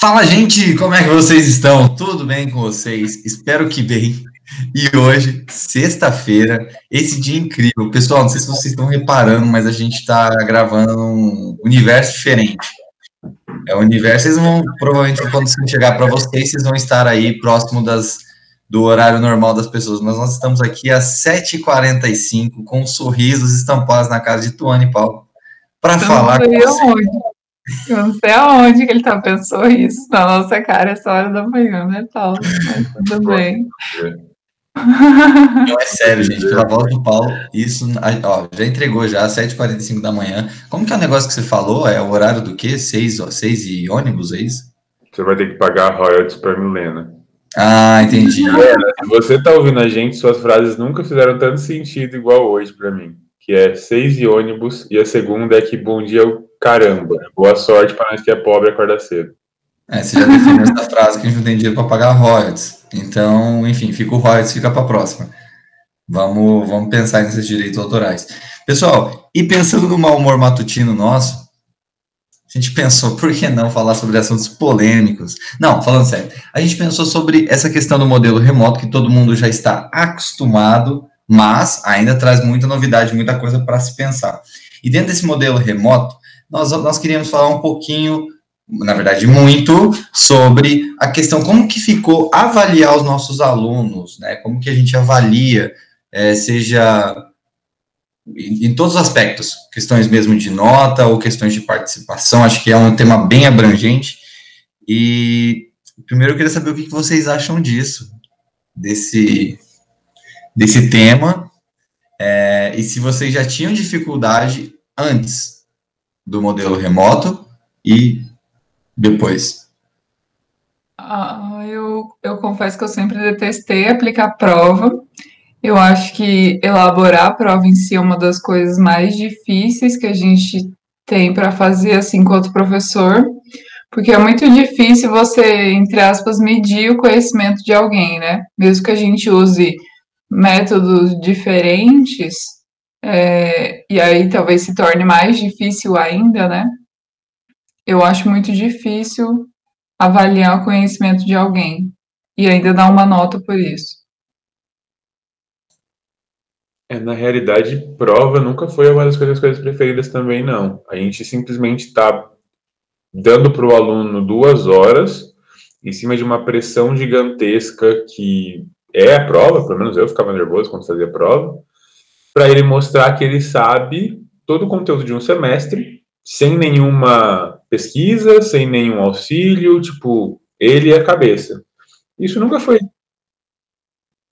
Fala, gente! Como é que vocês estão? Tudo bem com vocês? Espero que bem. E hoje, sexta-feira, esse dia incrível. Pessoal, não sei se vocês estão reparando, mas a gente está gravando um universo diferente. É o universo, vocês vão, provavelmente, quando chegar para vocês, vocês vão estar aí próximo das, do horário normal das pessoas. Mas nós estamos aqui às 7h45, com sorrisos estampados na casa de Tuane e Paulo, para falar com vocês. Eu não sei aonde que ele tá pensou isso na nossa cara essa hora da manhã, né, Paulo? Mas tudo bem. Não é sério, gente. Pela voz do Paulo, isso ó, já entregou já, 7h45 da manhã. Como que é o negócio que você falou? É o horário do quê? 6, 6 e ônibus, é isso? Você vai ter que pagar royalties pra Milena. Ah, entendi. se você tá ouvindo a gente, suas frases nunca fizeram tanto sentido igual hoje para mim. Que é 6 e ônibus, e a segunda é que bom dia caramba. Boa sorte para nós que é pobre acordar cedo. É, você já definiu essa frase que a gente não tem dinheiro para pagar royalties. Então, enfim, fica o royalties, fica para a próxima. Vamos, vamos pensar nesses direitos autorais. Pessoal, e pensando no mau humor matutino nosso, a gente pensou, por que não falar sobre assuntos polêmicos? Não, falando sério, a gente pensou sobre essa questão do modelo remoto, que todo mundo já está acostumado, mas ainda traz muita novidade, muita coisa para se pensar. E dentro desse modelo remoto, nós, nós queríamos falar um pouquinho, na verdade, muito, sobre a questão como que ficou avaliar os nossos alunos, né? Como que a gente avalia, é, seja em, em todos os aspectos, questões mesmo de nota ou questões de participação, acho que é um tema bem abrangente. E primeiro eu queria saber o que vocês acham disso, desse, desse tema, é, e se vocês já tinham dificuldade antes do modelo remoto e depois? Ah, eu, eu confesso que eu sempre detestei aplicar prova. Eu acho que elaborar a prova em si é uma das coisas mais difíceis que a gente tem para fazer assim enquanto professor, porque é muito difícil você, entre aspas, medir o conhecimento de alguém, né? Mesmo que a gente use métodos diferentes, é, e aí talvez se torne mais difícil ainda, né? Eu acho muito difícil avaliar o conhecimento de alguém e ainda dar uma nota por isso. É, na realidade, prova nunca foi uma das coisas, coisas preferidas também, não. A gente simplesmente está dando para o aluno duas horas em cima de uma pressão gigantesca que é a prova, pelo menos eu ficava nervoso quando fazia prova, para ele mostrar que ele sabe todo o conteúdo de um semestre, sem nenhuma pesquisa, sem nenhum auxílio, tipo, ele é a cabeça. Isso nunca foi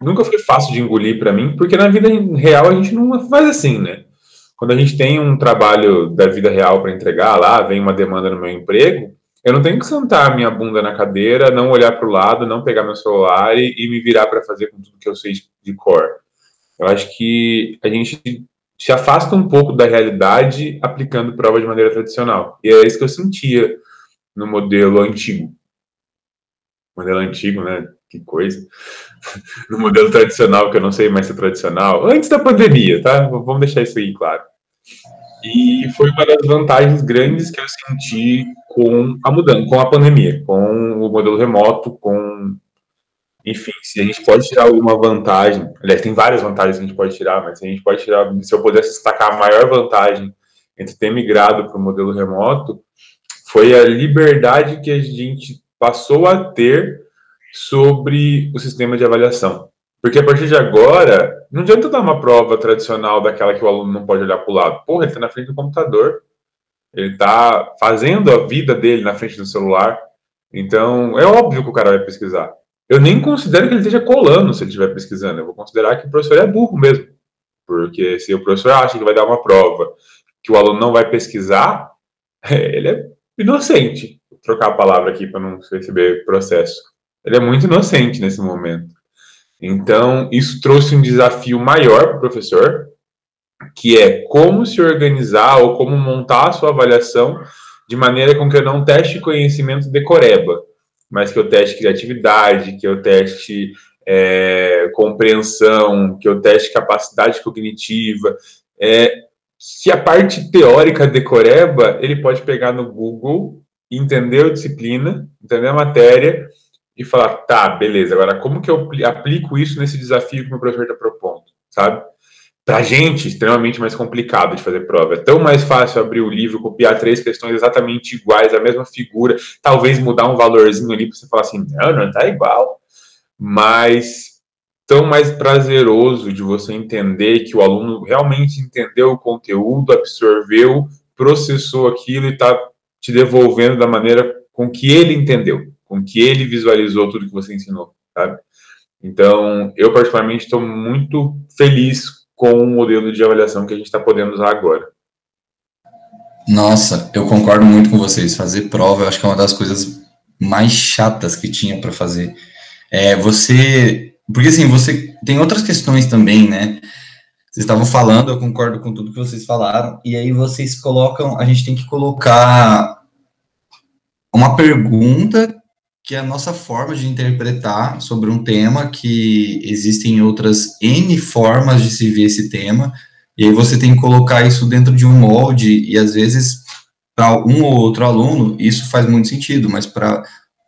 nunca foi fácil de engolir para mim, porque na vida real a gente não faz assim, né? Quando a gente tem um trabalho da vida real para entregar lá, vem uma demanda no meu emprego, eu não tenho que sentar minha bunda na cadeira, não olhar para o lado, não pegar meu celular e, e me virar para fazer com tudo que eu sei de cor. Eu acho que a gente se afasta um pouco da realidade aplicando prova de maneira tradicional. E é isso que eu sentia no modelo antigo. Modelo antigo, né? Que coisa. No modelo tradicional, que eu não sei mais se é tradicional, antes da pandemia, tá? Vamos deixar isso aí claro. E foi uma das vantagens grandes que eu senti com a mudança, com a pandemia, com o modelo remoto, com enfim, se a gente pode tirar alguma vantagem, aliás, tem várias vantagens que a gente pode tirar, mas se a gente pode tirar, se eu pudesse destacar a maior vantagem entre ter migrado para o modelo remoto, foi a liberdade que a gente passou a ter sobre o sistema de avaliação. Porque a partir de agora, não adianta dar uma prova tradicional daquela que o aluno não pode olhar para o lado. Porra, ele está na frente do computador, ele está fazendo a vida dele na frente do celular. Então, é óbvio que o cara vai pesquisar. Eu nem considero que ele esteja colando se ele estiver pesquisando. Eu vou considerar que o professor é burro mesmo. Porque se o professor acha que vai dar uma prova que o aluno não vai pesquisar, ele é inocente. Vou trocar a palavra aqui para não receber processo. Ele é muito inocente nesse momento. Então, isso trouxe um desafio maior para o professor, que é como se organizar ou como montar a sua avaliação de maneira com que eu não teste conhecimento decoreba mas que eu teste criatividade, que eu teste é, compreensão, que eu teste capacidade cognitiva. É, se a parte teórica decoreba, ele pode pegar no Google entender a disciplina, entender a matéria e falar, tá, beleza, agora como que eu aplico isso nesse desafio que o meu professor está propondo, sabe? Para a gente, extremamente mais complicado de fazer prova. É tão mais fácil abrir o livro, copiar três questões exatamente iguais, a mesma figura, talvez mudar um valorzinho ali para você falar assim, não, não tá igual. Mas tão mais prazeroso de você entender que o aluno realmente entendeu o conteúdo, absorveu, processou aquilo e está te devolvendo da maneira com que ele entendeu, com que ele visualizou tudo que você ensinou, sabe? Então, eu particularmente estou muito feliz com o modelo de avaliação que a gente está podendo usar agora. Nossa, eu concordo muito com vocês. Fazer prova, eu acho que é uma das coisas mais chatas que tinha para fazer. É, você, porque assim, você tem outras questões também, né? Vocês estavam falando, eu concordo com tudo que vocês falaram, e aí vocês colocam, a gente tem que colocar uma pergunta que é a nossa forma de interpretar sobre um tema, que existem outras N formas de se ver esse tema, e aí você tem que colocar isso dentro de um molde, e às vezes, para um ou outro aluno, isso faz muito sentido, mas para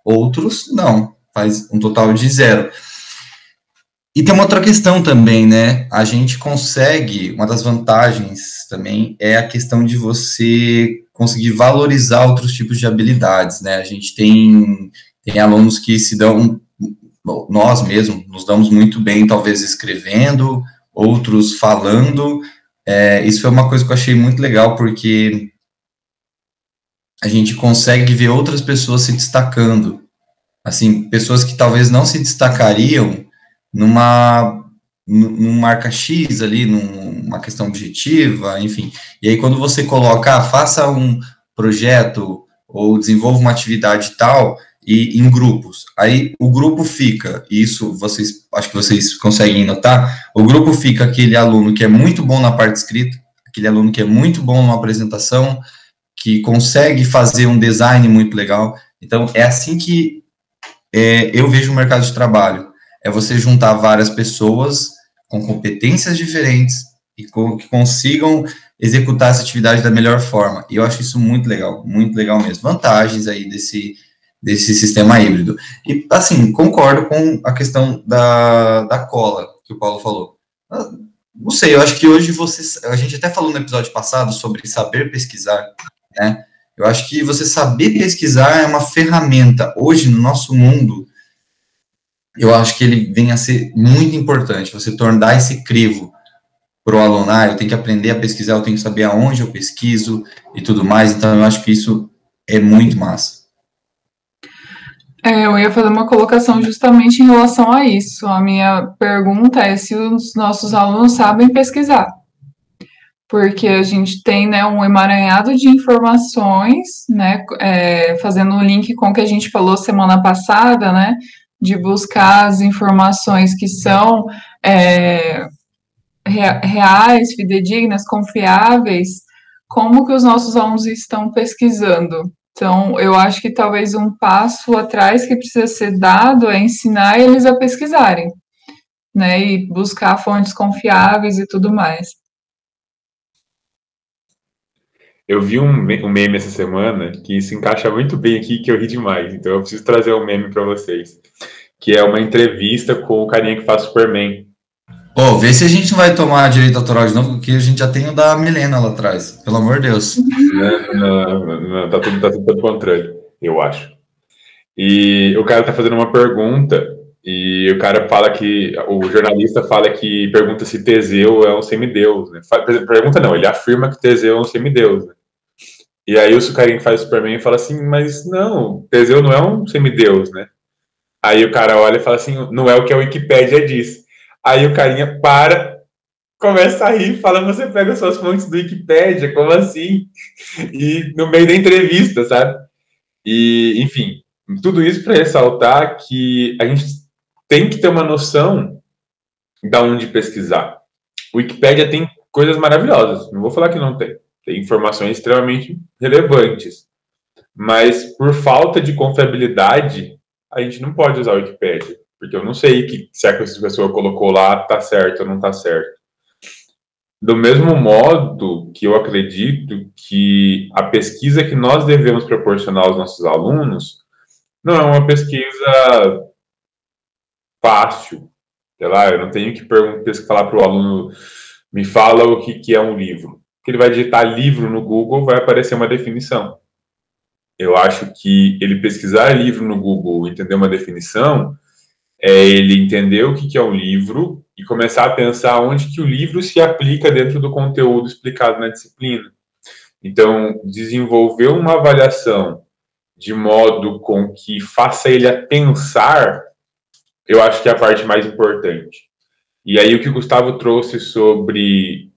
outros, não, faz um total de zero. E tem uma outra questão também, né? A gente consegue, uma das vantagens também é a questão de você conseguir valorizar outros tipos de habilidades, né? A gente tem tem alunos que se dão, nós mesmos, nos damos muito bem, talvez escrevendo, outros falando. É, isso foi uma coisa que eu achei muito legal, porque a gente consegue ver outras pessoas se destacando. Assim, pessoas que talvez não se destacariam numa, numa marca X ali, numa questão objetiva, enfim. E aí, quando você coloca, ah, faça um projeto ou desenvolva uma atividade tal, e em grupos. Aí o grupo fica, e isso vocês acho que vocês conseguem notar, o grupo fica aquele aluno que é muito bom na parte escrita, aquele aluno que é muito bom numa apresentação, que consegue fazer um design muito legal. Então é assim que é, eu vejo o mercado de trabalho. É você juntar várias pessoas com competências diferentes e com, que consigam executar essa atividade da melhor forma. E eu acho isso muito legal, muito legal mesmo. Vantagens aí desse desse sistema híbrido. E, assim, concordo com a questão da, da cola, que o Paulo falou. Ah, não sei, eu acho que hoje vocês, a gente até falou no episódio passado sobre saber pesquisar, né? Eu acho que você saber pesquisar é uma ferramenta. Hoje, no nosso mundo, eu acho que ele vem a ser muito importante, você tornar esse crivo para o aluno, ah, eu tenho que aprender a pesquisar, eu tenho que saber aonde eu pesquiso e tudo mais, então eu acho que isso é muito massa. É, eu ia fazer uma colocação justamente em relação a isso. A minha pergunta é se os nossos alunos sabem pesquisar. Porque a gente tem né, um emaranhado de informações, né, é, fazendo um link com o que a gente falou semana passada, né, de buscar as informações que são é, reais, fidedignas, confiáveis, como que os nossos alunos estão pesquisando. Então, eu acho que talvez um passo atrás que precisa ser dado é ensinar eles a pesquisarem, né, e buscar fontes confiáveis e tudo mais. Eu vi um, meme essa semana que se encaixa muito bem aqui, que eu ri demais, então eu preciso trazer um meme para vocês, que é uma entrevista com o carinha que faz Superman. Pô, vê se a gente vai tomar direito autoral de novo, porque a gente já tem o da Milena lá atrás. Pelo amor de Deus. Não, não, não, tá tudo, tá tudo contrário, eu acho. E o cara tá fazendo uma pergunta, e o cara fala que. O jornalista fala que pergunta se Teseu é um semideus, né? Pergunta não, ele afirma que Teseu é um semideus, né? E aí o carinha que faz o Superman fala assim, mas não, Teseu não é um semideus, né? Aí o cara olha e fala assim, não é o que a Wikipédia diz. Aí o carinha para, começa a rir, fala: Você pega suas fontes do Wikipedia, como assim? E no meio da entrevista, sabe? E, enfim, tudo isso para ressaltar que a gente tem que ter uma noção da onde pesquisar. Wikipedia tem coisas maravilhosas, não vou falar que não tem. Tem informações extremamente relevantes. Mas por falta de confiabilidade, a gente não pode usar o Wikipedia. Porque eu não sei que, se a pessoa colocou lá tá certo ou não tá certo. Do mesmo modo que eu acredito que a pesquisa que nós devemos proporcionar aos nossos alunos não é uma pesquisa fácil. Sei lá, eu não tenho que falar para o aluno, me fala o que, que é um livro. Que ele vai digitar livro no Google, vai aparecer uma definição. Eu acho que ele pesquisar livro no Google, entender uma definição, é ele entender o que, que é um livro e começar a pensar onde que o livro se aplica dentro do conteúdo explicado na disciplina. Então, desenvolver uma avaliação de modo com que faça ele a pensar eu acho que é a parte mais importante. E aí o que o Gustavo trouxe sobre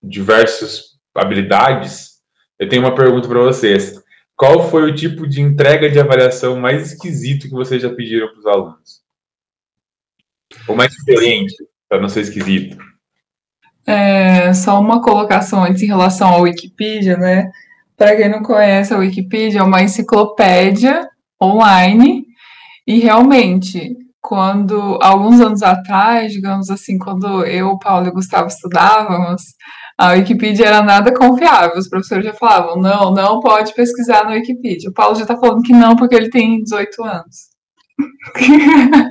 diversas habilidades, eu tenho uma pergunta para vocês. Qual foi o tipo de entrega de avaliação mais esquisito que vocês já pediram para os alunos? Ou mais diferente, para não ser esquisito? É, só uma colocação antes em relação à Wikipedia, né? Para quem não conhece, a Wikipedia é uma enciclopédia online e realmente quando, alguns anos atrás, digamos assim, quando eu, Paulo e Gustavo estudávamos, a Wikipedia era nada confiável. Os professores já falavam, não, não pode pesquisar na Wikipedia. O Paulo já está falando que não, porque ele tem 18 anos.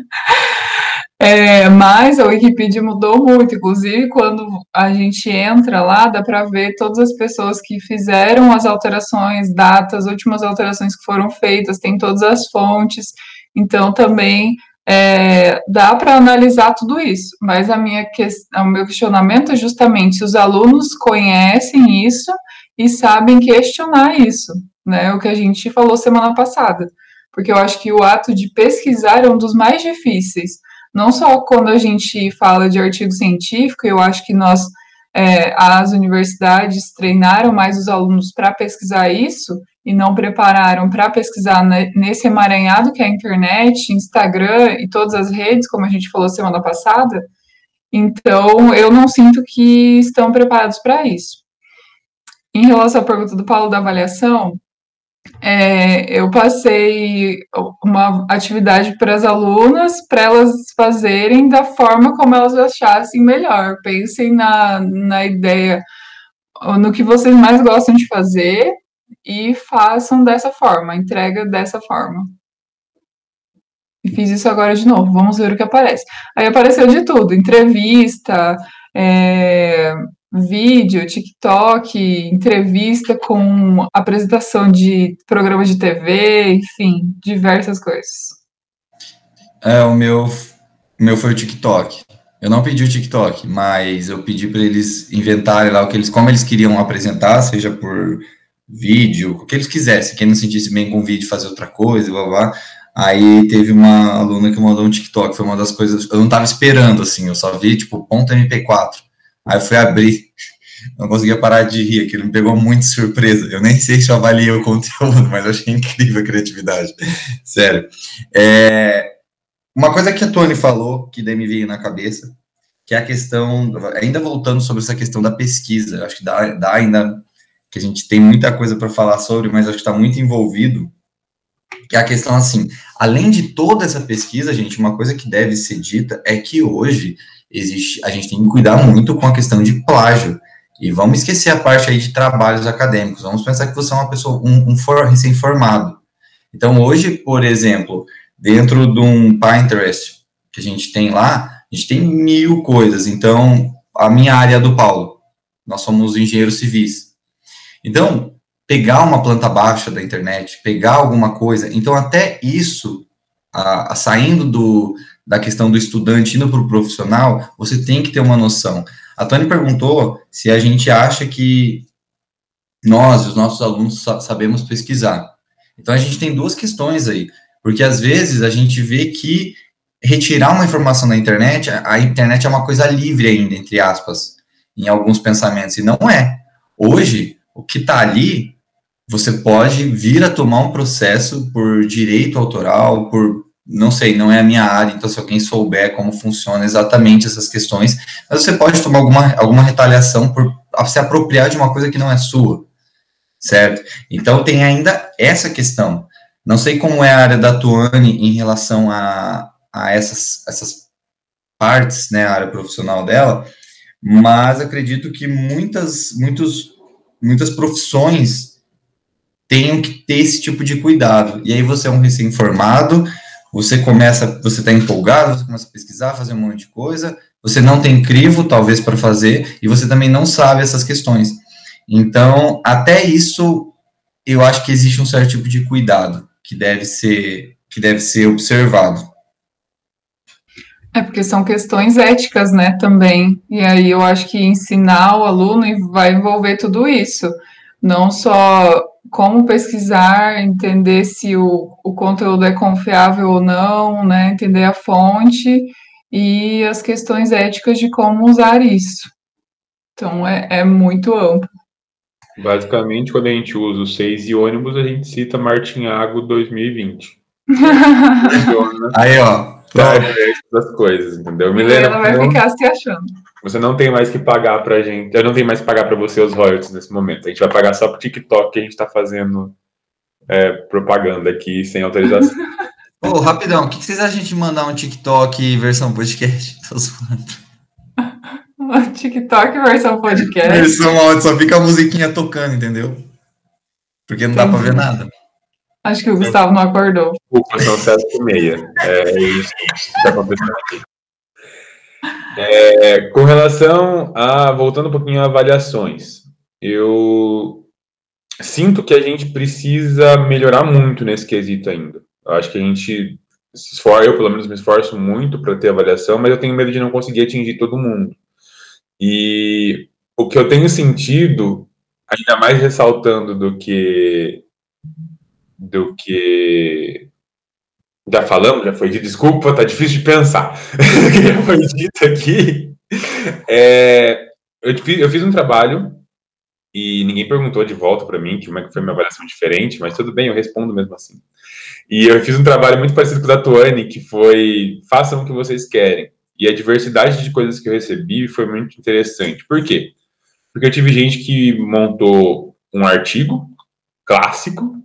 é, mas a Wikipedia mudou muito, inclusive quando a gente entra lá, dá para ver todas as pessoas que fizeram as alterações, datas, últimas alterações que foram feitas, tem todas as fontes. Então também é, dá para analisar tudo isso, mas a minha que, o meu questionamento é justamente se os alunos conhecem isso e sabem questionar isso, né? O que a gente falou semana passada, porque eu acho que o ato de pesquisar é um dos mais difíceis. Não só quando a gente fala de artigo científico, eu acho que nós, é, as universidades treinaram mais os alunos para pesquisar isso, e não prepararam para pesquisar nesse emaranhado que é a internet, Instagram e todas as redes, como a gente falou semana passada, então eu não sinto que estão preparados para isso. Em relação à pergunta do Paulo da avaliação, é, eu passei uma atividade para as alunas, para elas fazerem da forma como elas achassem melhor. Pensem na, na ideia, no que vocês mais gostam de fazer, e façam dessa forma, entrega dessa forma. E fiz isso agora de novo, vamos ver o que aparece. Aí apareceu de tudo: entrevista, é, vídeo, TikTok, entrevista com apresentação de programa de TV, enfim, diversas coisas. É, o meu, meu foi o TikTok. Eu não pedi o TikTok, mas eu pedi para eles inventarem lá o que eles, como eles queriam apresentar, seja por vídeo, o que eles quisessem, quem não sentisse bem com vídeo, fazer outra coisa, blá, blá. Aí teve uma aluna que mandou um TikTok, foi uma das coisas, eu não tava esperando, assim, eu só vi, tipo, ponto MP4. Aí eu fui abrir, não conseguia parar de rir, aquilo me pegou muito surpresa. Eu nem sei se eu avaliei o conteúdo, mas eu achei incrível a criatividade. Sério. É, uma coisa que a Tony falou, que daí me veio na cabeça, que é a questão, ainda voltando sobre essa questão da pesquisa, acho que dá, dá ainda que a gente tem muita coisa para falar sobre, mas acho que está muito envolvido, que é a questão assim, além de toda essa pesquisa, gente, uma coisa que deve ser dita é que hoje existe, a gente tem que cuidar muito com a questão de plágio, e vamos esquecer a parte aí de trabalhos acadêmicos, vamos pensar que você é uma pessoa, um, um for, recém-formado. Então, hoje, por exemplo, dentro de um Pinterest que a gente tem lá, a gente tem mil coisas, então, a minha área é do Paulo, nós somos engenheiros civis, então, pegar uma planta baixa da internet, pegar alguma coisa, então até isso, a, a saindo do, da questão do estudante indo para o profissional, você tem que ter uma noção. A Tony perguntou se a gente acha que nós, os nossos alunos, sabemos pesquisar. Então a gente tem duas questões aí, porque às vezes a gente vê que retirar uma informação da internet, a internet é uma coisa livre ainda, entre aspas, em alguns pensamentos, e não é. Hoje, o que está ali, você pode vir a tomar um processo por direito autoral, por não sei, não é a minha área, então se alguém souber como funciona exatamente essas questões, mas você pode tomar alguma, alguma retaliação por se apropriar de uma coisa que não é sua, certo? Então tem ainda essa questão. Não sei como é a área da Tuane em relação a, a essas, essas partes, né, a área profissional dela, mas acredito que muitas, muitos, muitas profissões tenham que ter esse tipo de cuidado. E aí você é um recém-formado, você começa, você está empolgado, você começa a pesquisar, fazer um monte de coisa, você não tem crivo, talvez, para fazer, e você também não sabe essas questões. Então, até isso, eu acho que existe um certo tipo de cuidado que deve ser, que deve ser observado. É porque são questões éticas, né, também. E aí eu acho que ensinar o aluno vai envolver tudo isso. Não só como pesquisar, entender se o, o conteúdo é confiável ou não, né, entender a fonte e as questões éticas de como usar isso. Então é, é muito amplo. Basicamente, quando a gente usa o 6 e ônibus, a gente cita Martin Ago 2020. Aí, ó. Das coisas, entendeu? Milena, ela vai não, ficar se achando. Você não tem mais que pagar pra gente. Eu não tenho mais que pagar pra você os royalties nesse momento. A gente vai pagar só pro TikTok que a gente tá fazendo é, propaganda aqui sem autorização. Ô, oh, rapidão, o que, que vocês acham de mandar um TikTok versão podcast? Tô zoando. TikTok versão podcast. Versão áudio, só fica a musiquinha tocando, entendeu? Porque não Entendi. dá pra ver nada. Acho que o Gustavo não acordou. Desculpa, são sete e meia. É isso que está acontecendo aqui. É, com relação a. Voltando um pouquinho a avaliações, eu sinto que a gente precisa melhorar muito nesse quesito ainda. Eu acho que a gente se eu pelo menos me esforço muito para ter avaliação, mas eu tenho medo de não conseguir atingir todo mundo. E o que eu tenho sentido, ainda mais ressaltando do que do que já falamos, já foi dito, desculpa, tá difícil de pensar. o que já foi dito aqui. É, eu, fiz, eu fiz um trabalho e ninguém perguntou de volta para mim como é que foi minha avaliação diferente, mas tudo bem, eu respondo mesmo assim. E eu fiz um trabalho muito parecido com o da Tuane, que foi façam o que vocês querem. E a diversidade de coisas que eu recebi foi muito interessante. Por quê? Porque eu tive gente que montou um artigo clássico,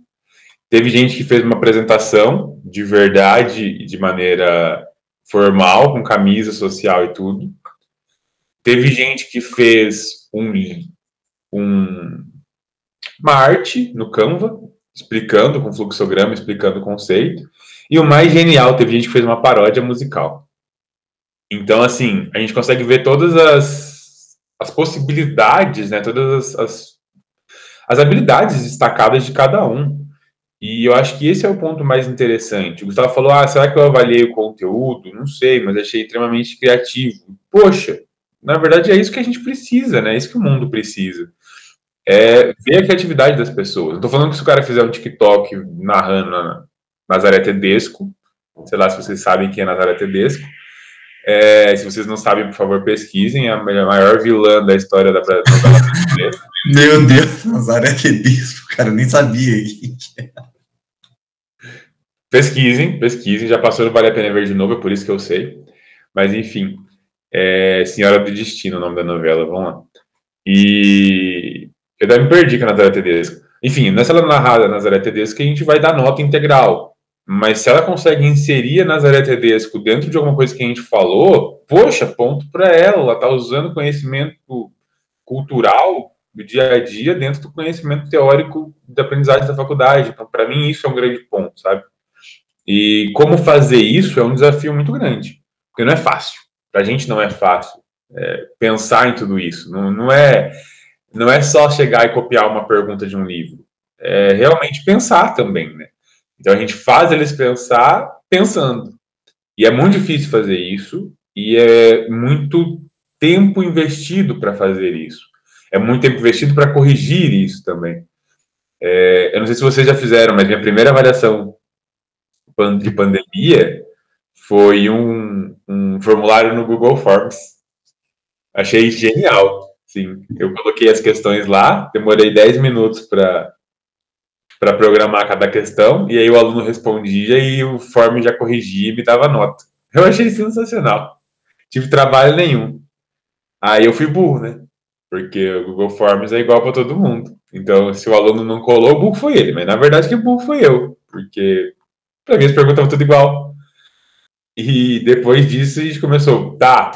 teve gente que fez uma apresentação de verdade e de maneira formal, com camisa social e tudo. Teve gente que fez um, um, uma arte no Canva, explicando com fluxograma, explicando o conceito. E o mais genial, teve gente que fez uma paródia musical. Então, assim, a gente consegue ver todas as, as possibilidades, né? Todas as, as, as habilidades destacadas de cada um. E eu acho que esse é o ponto mais interessante. O Gustavo falou: ah, será que eu avaliei o conteúdo? Não sei, mas achei extremamente criativo. Poxa, na verdade é isso que a gente precisa, né? É isso que o mundo precisa. É ver a criatividade das pessoas. Não tô falando que se o cara fizer um TikTok narrando a Nazaré Tedesco, sei lá se vocês sabem quem é Nazaré Tedesco, é, se vocês não sabem, por favor, pesquisem. A maior vilã da história da brasileira. Meu Deus, Nazaré Tedesco, cara, eu nem sabia. Pesquisem, pesquisem. Já passou no Vale a Pena Ver de novo, é por isso que eu sei. Mas, enfim, é Senhora do Destino, o nome da novela, vamos lá. E eu até me perdi com a Nazaré Tedesco. Enfim, nessa narrada Nazaré Tedesco a gente vai dar nota integral. Mas se ela consegue inserir a Nazaré Tedesco dentro de alguma coisa que a gente falou, poxa, ponto para ela. Ela está usando conhecimento cultural do dia a dia dentro do conhecimento teórico da aprendizagem da faculdade. Então, para mim, isso é um grande ponto, sabe? E como fazer isso é um desafio muito grande, porque não é fácil. Para a gente não é fácil é, pensar em tudo isso. Não, não, é, não é só chegar e copiar uma pergunta de um livro. É realmente pensar também, né? Então a gente faz eles pensar pensando. E é muito difícil fazer isso, e é muito tempo investido para fazer isso. É muito tempo investido para corrigir isso também. É, eu não sei se vocês já fizeram, mas minha primeira avaliação de pandemia foi um, um formulário no Google Forms. Achei genial. Sim, eu coloquei as questões lá, demorei 10 minutos para para programar cada questão, e aí o aluno respondia e o form já corrigia e me dava nota. Eu achei sensacional. Tive trabalho nenhum. Aí eu fui burro, né? Porque o Google Forms é igual para todo mundo. Então, se o aluno não colou, o burro foi ele. Mas na verdade, que burro foi eu. Porque para mim as perguntas estavam tudo igual. E depois disso a gente começou, tá,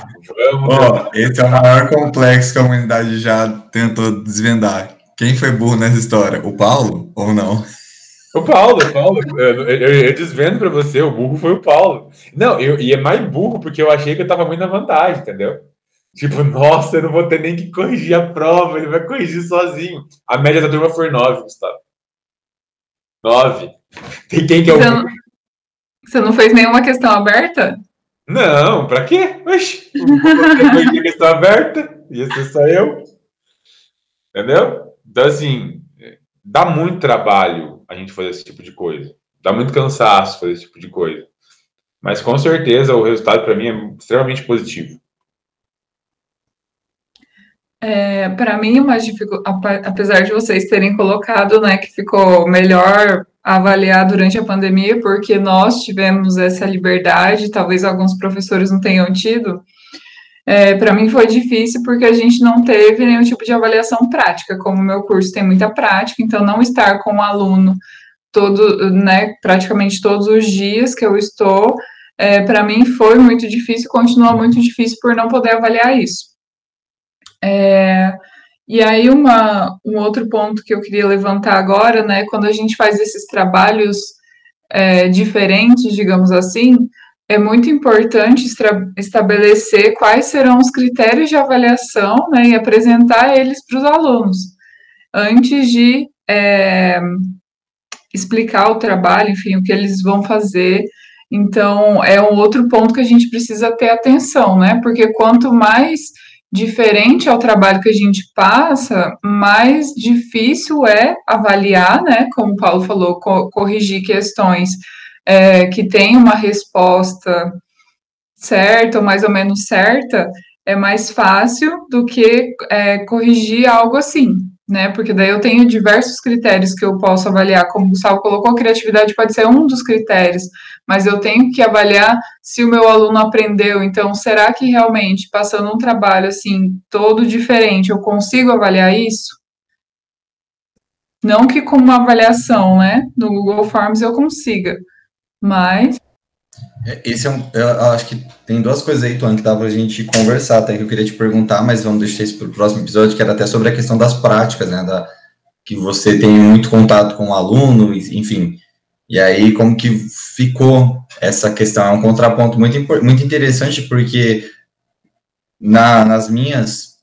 vamos. Oh, esse é o maior complexo que a humanidade já tentou desvendar. Quem foi burro nessa história? O Paulo ou não? O Paulo, o Paulo. Eu, eu, eu desvendo para você, o burro foi o Paulo. Não, eu, e é mais burro porque eu achei que eu tava muito na vantagem, entendeu? Tipo, nossa, eu não vou ter nem que corrigir a prova, ele vai corrigir sozinho. A média da turma foi 9, Gustavo. 9. Tem quem que é o. Você não, você não fez nenhuma questão aberta? Não, pra quê? Oxi, depois de questão aberta, ia ser só eu. Entendeu? Então, assim, dá muito trabalho a gente fazer esse tipo de coisa. Dá muito cansaço fazer esse tipo de coisa. Mas com certeza o resultado para mim é extremamente positivo. É, para mim, mais apesar de vocês terem colocado, né, que ficou melhor avaliar durante a pandemia, porque nós tivemos essa liberdade, talvez alguns professores não tenham tido. É, para mim foi difícil porque a gente não teve nenhum tipo de avaliação prática, como o meu curso tem muita prática, então não estar com o aluno todo, né, praticamente todos os dias que eu estou, é, para mim foi muito difícil, continua muito difícil por não poder avaliar isso. É, e aí, uma, um outro ponto que eu queria levantar agora, né, quando a gente faz esses trabalhos é, diferentes, digamos assim, é muito importante estabelecer quais serão os critérios de avaliação né, e apresentar eles para os alunos, antes de é, explicar o trabalho, enfim, o que eles vão fazer. Então, é um outro ponto que a gente precisa ter atenção, né? Porque quanto mais diferente ao trabalho que a gente passa, mais difícil é avaliar, né? Como o Paulo falou, co corrigir questões é, que têm uma resposta certa ou mais ou menos certa, é mais fácil do que é, corrigir algo assim né? Porque daí eu tenho diversos critérios que eu posso avaliar, como o Gustavo colocou, criatividade pode ser um dos critérios, mas eu tenho que avaliar se o meu aluno aprendeu. Então, será que realmente, passando um trabalho assim, todo diferente, eu consigo avaliar isso? Não que com uma avaliação, né, no Google Forms eu consiga, mas esse é um, eu acho que tem duas coisas aí, Tuan, que dá pra gente conversar, até que eu queria te perguntar, mas vamos deixar isso para o próximo episódio, que era até sobre a questão das práticas, né, da, que você tem muito contato com o aluno, enfim, e aí como que ficou essa questão, é um contraponto muito, muito interessante, porque na, nas minhas,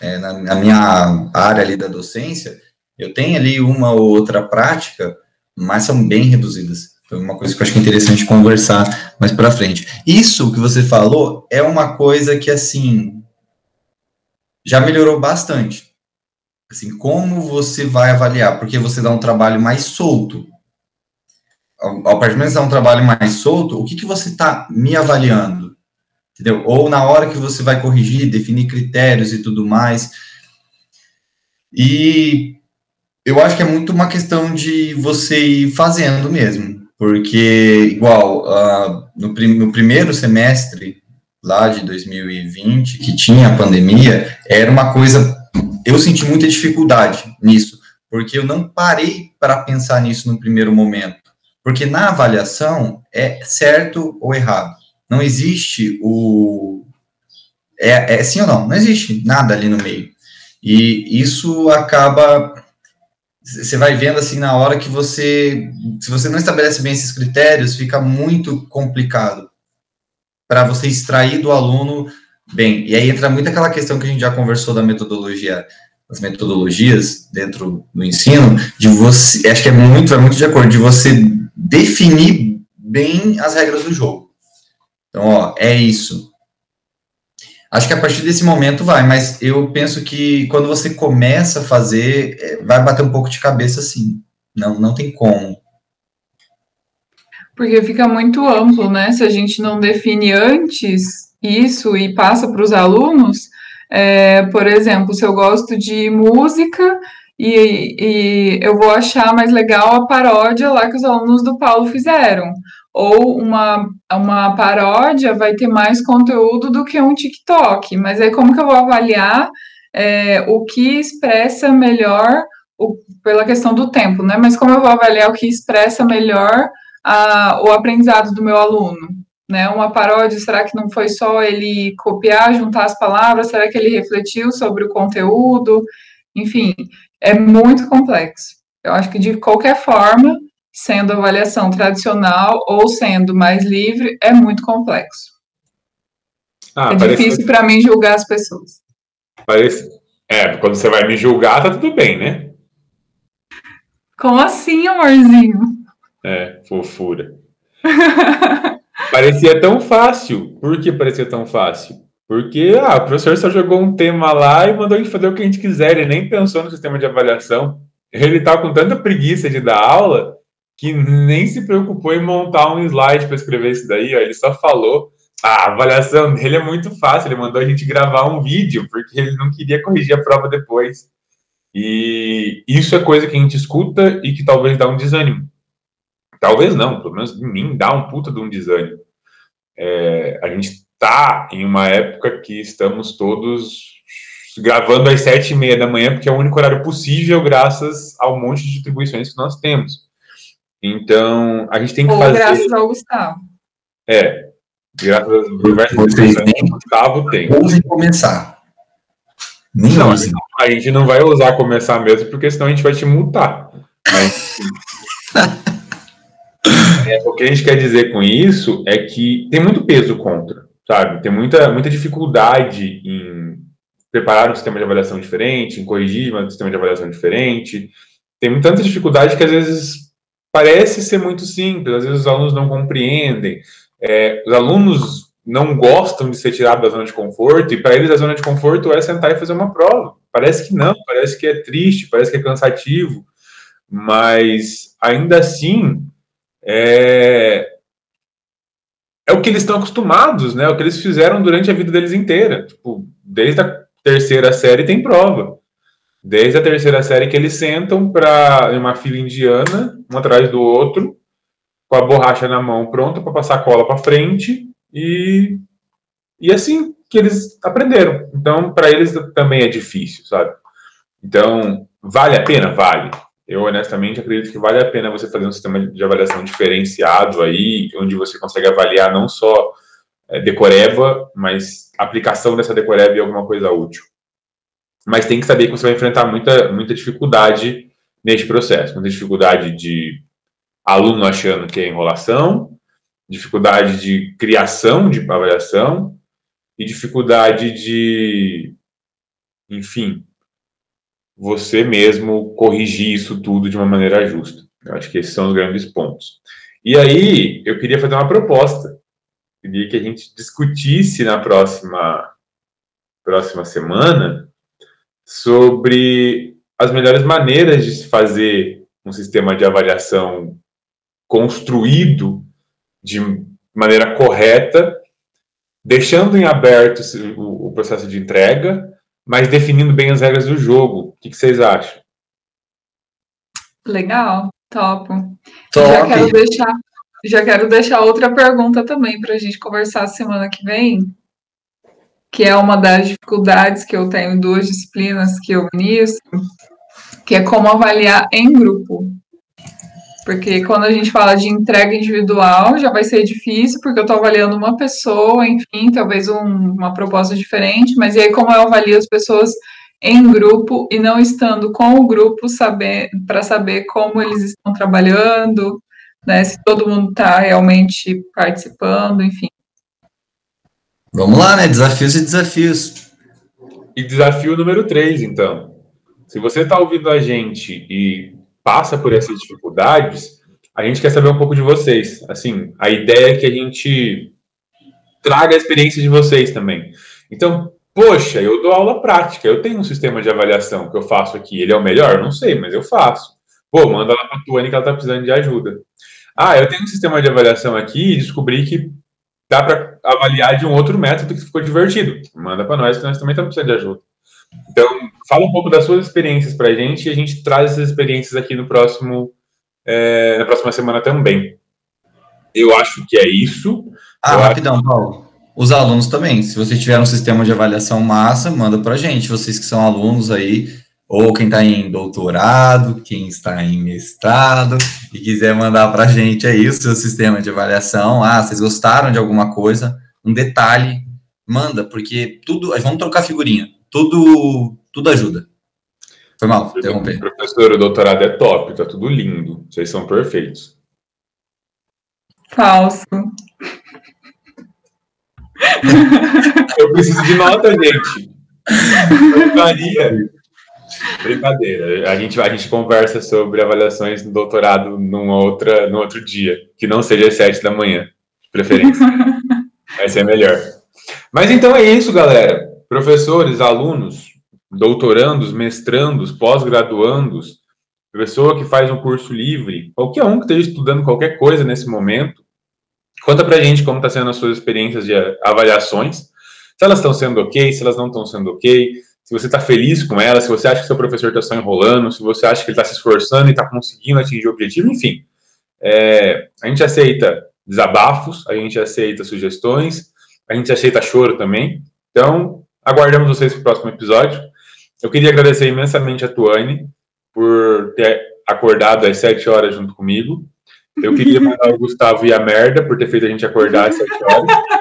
é, na, na minha área ali da docência, eu tenho ali uma ou outra prática, mas são bem reduzidas. Foi uma coisa que eu acho é interessante conversar mais para frente. Isso que você falou é uma coisa que, assim, já melhorou bastante. Assim, como você vai avaliar? Porque você dá um trabalho mais solto. Ao, partir do momento que dá um trabalho mais solto, o que, que você está me avaliando? Entendeu? Ou na hora que você vai corrigir, definir critérios e tudo mais. E eu acho que é muito uma questão de você ir fazendo mesmo porque, igual, uh, no, prim no primeiro semestre lá de 2020, que tinha a pandemia, era uma coisa. Eu senti muita dificuldade nisso, porque eu não parei para pensar nisso no primeiro momento. Porque na avaliação é certo ou errado. Não existe o. É, é sim ou não? Não existe nada ali no meio. E isso acaba você vai vendo assim na hora que você, se você não estabelece bem esses critérios, fica muito complicado para você extrair do aluno bem. E aí entra muito aquela questão que a gente já conversou da metodologia, das metodologias dentro do ensino, de você, acho que é muito, é muito de acordo, de você definir bem as regras do jogo. Então, ó, é isso. Acho que a partir desse momento vai, mas eu penso que quando você começa a fazer, é, vai bater um pouco de cabeça sim. Não, não tem como. Porque fica muito amplo, né? Se a gente não define antes isso e passa para os alunos, é, por exemplo, se eu gosto de música e, e eu vou achar mais legal a paródia lá que os alunos do Paulo fizeram ou uma, uma paródia vai ter mais conteúdo do que um TikTok. Mas aí como que eu vou avaliar é, o que expressa melhor, o, pela questão do tempo, né? Mas como eu vou avaliar o que expressa melhor a, o aprendizado do meu aluno? né? Uma paródia, será que não foi só ele copiar, juntar as palavras? Será que ele refletiu sobre o conteúdo? Enfim, é muito complexo. Eu acho que de qualquer forma, sendo avaliação tradicional ou sendo mais livre, é muito complexo. Ah, é difícil para mim julgar as pessoas. Parece... É, quando você vai me julgar, tá tudo bem, né? Como assim, amorzinho? É, fofura. parecia tão fácil. Por que parecia tão fácil? Porque ah, o professor só jogou um tema lá e mandou a gente fazer o que a gente quiser. Ele nem pensou no sistema de avaliação. Ele estava com tanta preguiça de dar aula que nem se preocupou em montar um slide para escrever isso daí. Ó. Ele só falou. Ah, a avaliação dele é muito fácil. Ele mandou a gente gravar um vídeo porque ele não queria corrigir a prova depois. E isso é coisa que a gente escuta e que talvez dá um desânimo. Talvez não, pelo menos em mim dá um puta de um desânimo. É, a gente está em uma época que estamos todos gravando às sete e meia da manhã, porque é o único horário possível, graças ao monte de distribuições que nós temos. Então, a gente tem que Ou fazer... graças ao Gustavo. É, graças às diversas distribuições que o Gustavo tem. Ousem começar. Nem não, a gente não vai ousar começar mesmo, porque senão a gente vai te multar. Mas... é, o que a gente quer dizer com isso é que tem muito peso contra, sabe? Tem muita, muita dificuldade em preparar um sistema de avaliação diferente, em corrigir um sistema de avaliação diferente. Tem tanta dificuldade que às vezes parece ser muito simples, às vezes os alunos não compreendem. É, os alunos não gostam de ser tirados da zona de conforto, e para eles a zona de conforto é sentar e fazer uma prova. Parece que não, parece que é triste, parece que é cansativo, mas ainda assim é, é o que eles estão acostumados, né? O que eles fizeram durante a vida deles inteira. Tipo, desde a terceira série tem prova. Desde a terceira série que eles sentam para uma fila indiana, um atrás do outro, com a borracha na mão, pronta para passar a cola para frente e e assim que eles aprenderam. Então, para eles também é difícil, sabe? Então, vale a pena? Vale. Eu honestamente acredito que vale a pena você fazer um sistema de avaliação diferenciado aí, onde você consegue avaliar não só é, decoreba, mas aplicação dessa decoreba em alguma coisa útil. Mas tem que saber que você vai enfrentar muita, muita dificuldade neste processo, muita dificuldade de aluno achando que é enrolação, dificuldade de criação de avaliação e dificuldade de, enfim, você mesmo corrigir isso tudo de uma maneira justa. Eu acho que esses são os grandes pontos. E aí, eu queria fazer uma proposta. Queria que a gente discutisse na próxima, próxima semana sobre as melhores maneiras de se fazer um sistema de avaliação construído de maneira correta, deixando em aberto o processo de entrega, mas definindo bem as regras do jogo. O que, vocês acham? Legal, topo. Top. Já quero deixar, já quero deixar outra pergunta também para a gente conversar semana que vem, que é uma das dificuldades que eu tenho em duas disciplinas que eu ministro, que é como avaliar em grupo. Porque quando a gente fala de entrega individual, já vai ser difícil, porque eu estou avaliando uma pessoa, enfim, talvez um, uma proposta diferente, mas e aí como eu avalio as pessoas em grupo e não estando com o grupo saber para saber como eles estão trabalhando, né, se todo mundo está realmente participando, enfim. Vamos lá, né? Desafios e desafios. E desafio número 3, então. Se você está ouvindo a gente e passa por essas dificuldades, a gente quer saber um pouco de vocês. Assim, a ideia é que a gente traga a experiência de vocês também. Então, poxa, eu dou aula prática, eu tenho um sistema de avaliação que eu faço aqui. Ele é o melhor? Não sei, mas eu faço. Pô, manda lá para a Tuane que ela está precisando de ajuda. Ah, eu tenho um sistema de avaliação aqui e descobri que dá para avaliar de um outro método que ficou divertido. Manda para nós que nós também estamos precisando de ajuda. Então, fala um pouco das suas experiências para a gente e a gente traz essas experiências aqui no próximo, é, na próxima semana também. Eu acho que é isso. Ah, Eu rapidão, acho... Paulo. Os alunos também. Se vocês tiverem um sistema de avaliação massa, manda para a gente. Vocês que são alunos aí, ou quem está em doutorado, quem está em mestrado, e quiser mandar para a gente aí o seu sistema de avaliação. Ah, vocês gostaram de alguma coisa? Um detalhe, manda, porque tudo. Vamos trocar figurinha. Tudo, tudo ajuda. Foi mal, interromper. Professor, o doutorado é top, tá tudo lindo. Vocês são perfeitos. Falso. Eu preciso de nota, gente. Maria. Brincadeira. A gente, a gente conversa sobre avaliações no doutorado num, outra, num outro dia, que não seja às sete da manhã, de preferência. Vai ser melhor. Mas então é isso, galera. Professores, alunos, doutorandos, mestrandos, pós-graduandos, pessoa que faz um curso livre, qualquer um que esteja estudando qualquer coisa nesse momento, conta pra gente como está sendo as suas experiências de avaliações, se elas estão sendo ok, se elas não estão sendo ok, se você está feliz com ela, se você acha que seu professor está só enrolando, se você acha que ele está se esforçando e está conseguindo atingir o objetivo, enfim. É, a gente aceita desabafos, a gente aceita sugestões, a gente aceita choro também. Então, aguardamos vocês para o próximo episódio. Eu queria agradecer imensamente a Tuane por ter acordado às sete horas junto comigo. Eu queria mandar o Gustavo e a merda por ter feito a gente acordar às sete horas.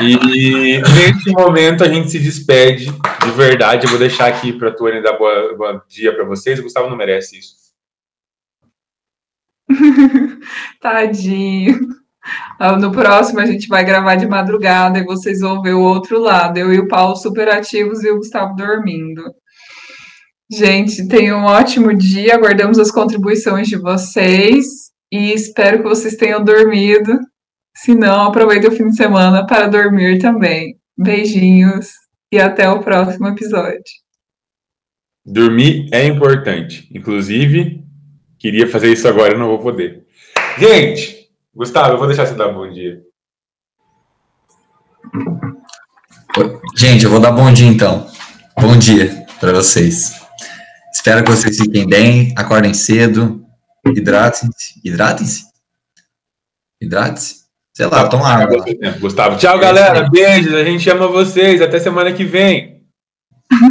E nesse momento a gente se despede de verdade. Eu vou deixar aqui para a Tuane dar boa, bom dia para vocês. O Gustavo não merece isso. Tadinho. Ah, no próximo a gente vai gravar de madrugada e vocês vão ver o outro lado. Eu e o Paulo super ativos e o Gustavo dormindo. Gente, tenham um ótimo dia. Aguardamos as contribuições de vocês e espero que vocês tenham dormido se não, aproveite o fim de semana para dormir também. Beijinhos e até o próximo episódio. Dormir é importante. Inclusive, queria fazer isso agora, não vou poder. Gente, Gustavo, eu vou deixar você dar bom dia. Gente, eu vou dar bom dia então. Bom dia para vocês. Espero que vocês fiquem bem, acordem cedo, hidratem-se. Hidratem-se? Hidratem-se. Sei lá, toma água. Gustavo. Tchau, galera. Beijos. A gente ama vocês. Até semana que vem.